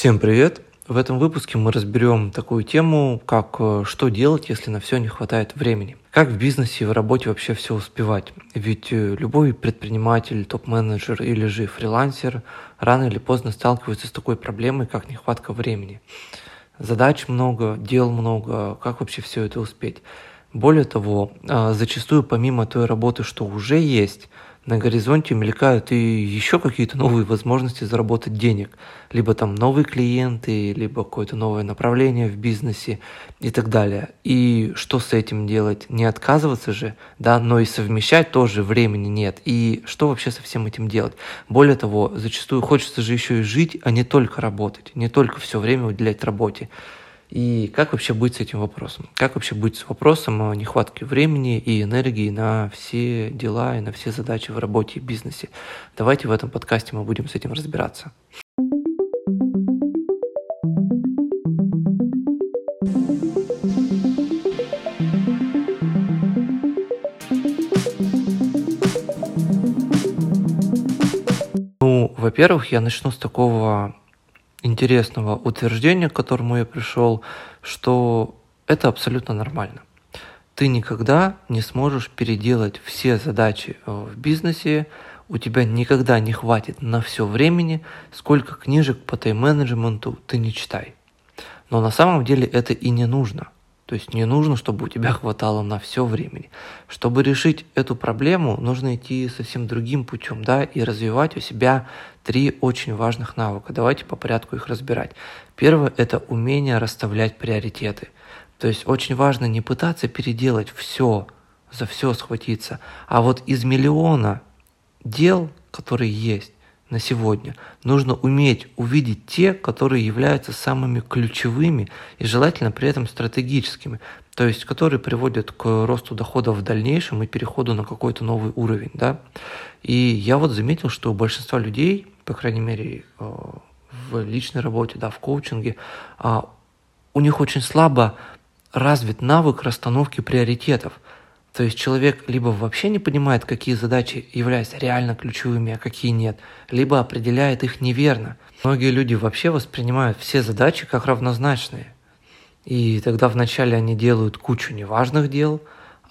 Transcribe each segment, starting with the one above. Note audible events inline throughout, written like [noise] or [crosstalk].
Всем привет! В этом выпуске мы разберем такую тему, как э, что делать, если на все не хватает времени. Как в бизнесе и в работе вообще все успевать? Ведь э, любой предприниматель, топ-менеджер или же фрилансер рано или поздно сталкивается с такой проблемой, как нехватка времени. Задач много, дел много, как вообще все это успеть? Более того, э, зачастую помимо той работы, что уже есть, на горизонте мелькают и еще какие-то новые возможности заработать денег. Либо там новые клиенты, либо какое-то новое направление в бизнесе и так далее. И что с этим делать? Не отказываться же, да, но и совмещать тоже времени нет. И что вообще со всем этим делать? Более того, зачастую хочется же еще и жить, а не только работать, не только все время уделять работе. И как вообще быть с этим вопросом? Как вообще быть с вопросом нехватки времени и энергии на все дела и на все задачи в работе и бизнесе? Давайте в этом подкасте мы будем с этим разбираться. Ну, во-первых, я начну с такого интересного утверждения, к которому я пришел, что это абсолютно нормально. Ты никогда не сможешь переделать все задачи э, в бизнесе, у тебя никогда не хватит на все времени, сколько книжек по тайм-менеджменту ты не читай. Но на самом деле это и не нужно – то есть не нужно, чтобы у тебя [laughs] хватало на все времени. Чтобы решить эту проблему, нужно идти совсем другим путем, да, и развивать у себя три очень важных навыка. Давайте по порядку их разбирать. Первое – это умение расставлять приоритеты. То есть очень важно не пытаться переделать все, за все схватиться, а вот из миллиона дел, которые есть, на сегодня. Нужно уметь увидеть те, которые являются самыми ключевыми и желательно при этом стратегическими, то есть которые приводят к росту доходов в дальнейшем и переходу на какой-то новый уровень. Да? И я вот заметил, что у большинства людей, по крайней мере э, в личной работе, да, в коучинге, а, у них очень слабо развит навык расстановки приоритетов – то есть человек либо вообще не понимает, какие задачи являются реально ключевыми, а какие нет, либо определяет их неверно. Многие люди вообще воспринимают все задачи как равнозначные. И тогда вначале они делают кучу неважных дел,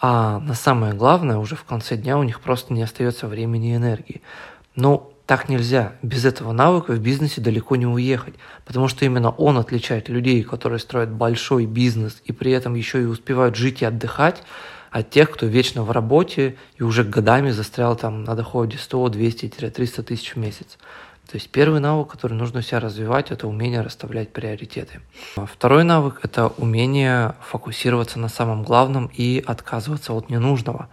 а на самое главное уже в конце дня у них просто не остается времени и энергии. Но так нельзя. Без этого навыка в бизнесе далеко не уехать, потому что именно он отличает людей, которые строят большой бизнес и при этом еще и успевают жить и отдыхать, от тех, кто вечно в работе и уже годами застрял там на доходе 100, 200-300 тысяч в месяц. То есть первый навык, который нужно себя развивать, это умение расставлять приоритеты. Второй навык – это умение фокусироваться на самом главном и отказываться от ненужного.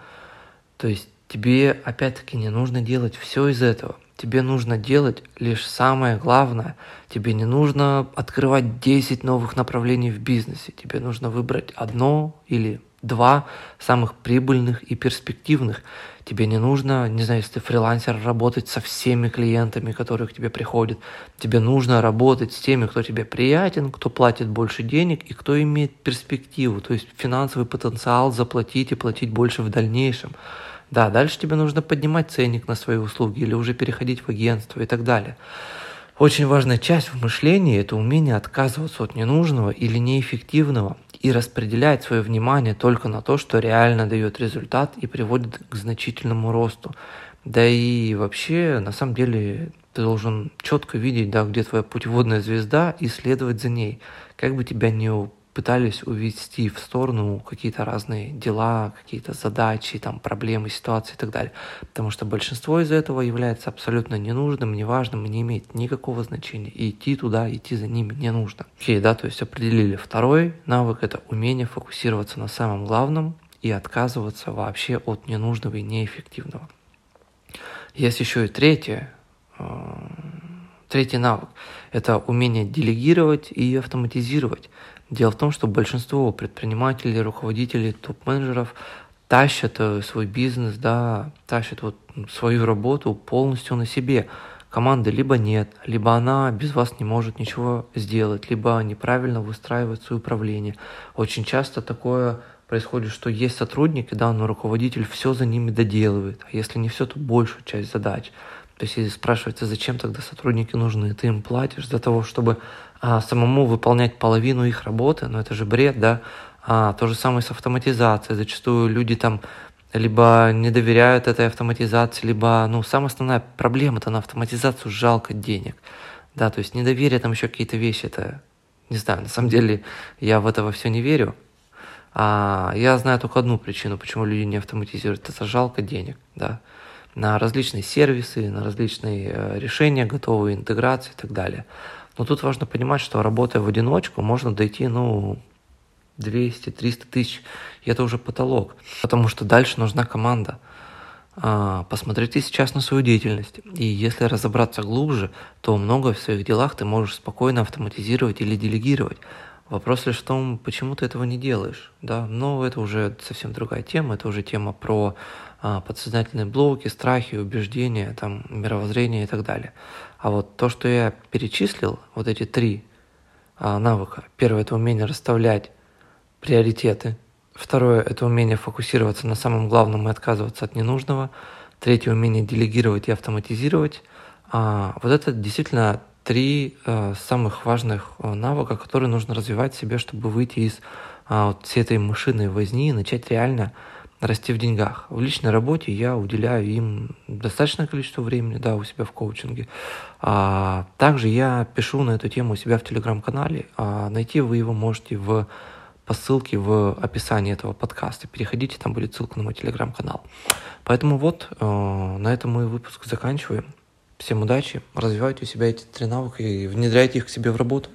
То есть тебе опять-таки не нужно делать все из этого. Тебе нужно делать лишь самое главное. Тебе не нужно открывать 10 новых направлений в бизнесе. Тебе нужно выбрать одно или два самых прибыльных и перспективных. Тебе не нужно, не знаю, если ты фрилансер, работать со всеми клиентами, которые к тебе приходят. Тебе нужно работать с теми, кто тебе приятен, кто платит больше денег и кто имеет перспективу, то есть финансовый потенциал заплатить и платить больше в дальнейшем. Да, дальше тебе нужно поднимать ценник на свои услуги или уже переходить в агентство и так далее. Очень важная часть в мышлении – это умение отказываться от ненужного или неэффективного и распределять свое внимание только на то, что реально дает результат и приводит к значительному росту. Да и вообще, на самом деле, ты должен четко видеть, да, где твоя путеводная звезда и следовать за ней. Как бы тебя не пытались увести в сторону какие-то разные дела, какие-то задачи, там, проблемы, ситуации и так далее. Потому что большинство из этого является абсолютно ненужным, неважным и не имеет никакого значения. И идти туда, идти за ними не нужно. Окей, да, то есть определили второй навык – это умение фокусироваться на самом главном и отказываться вообще от ненужного и неэффективного. Есть еще и третье, э, третий навык – это умение делегировать и автоматизировать. Дело в том, что большинство предпринимателей, руководителей, топ-менеджеров тащат э, свой бизнес, да, тащат вот свою работу полностью на себе. Команды либо нет, либо она без вас не может ничего сделать, либо неправильно выстраивает свое управление. Очень часто такое происходит, что есть сотрудники, да, но руководитель все за ними доделывает, а если не все, то большую часть задач. То есть, если спрашивается, зачем тогда сотрудники нужны, ты им платишь для того, чтобы а, самому выполнять половину их работы, ну это же бред, да. А, то же самое с автоматизацией. Зачастую люди там либо не доверяют этой автоматизации, либо, ну, самая основная проблема это на автоматизацию жалко денег. Да, то есть недоверие, там еще какие-то вещи, это, не знаю, на самом деле я в это все не верю. А я знаю только одну причину, почему люди не автоматизируют, это жалко денег, да, на различные сервисы, на различные э, решения, готовые интеграции и так далее. Но тут важно понимать, что работая в одиночку, можно дойти, ну, 200-300 тысяч, и это уже потолок, потому что дальше нужна команда. А, посмотрите сейчас на свою деятельность, и если разобраться глубже, то многое в своих делах ты можешь спокойно автоматизировать или делегировать. Вопрос лишь в том, почему ты этого не делаешь, да, но это уже совсем другая тема, это уже тема про а, подсознательные блоки, страхи, убеждения, там, мировоззрение и так далее. А вот то, что я перечислил, вот эти три а, навыка. Первое – это умение расставлять приоритеты. Второе – это умение фокусироваться на самом главном и отказываться от ненужного. Третье – умение делегировать и автоматизировать. А, вот это действительно три а, самых важных а, навыка, которые нужно развивать себе, чтобы выйти из а, вот всей этой мышиной возни и начать реально расти в деньгах. В личной работе я уделяю им достаточное количество времени, да, у себя в коучинге. А, также я пишу на эту тему у себя в телеграм-канале. А, найти вы его можете в по ссылке в описании этого подкаста. Переходите, там будет ссылка на мой телеграм-канал. Поэтому вот, э, на этом мы выпуск заканчиваем. Всем удачи, развивайте у себя эти три навыка и внедряйте их к себе в работу.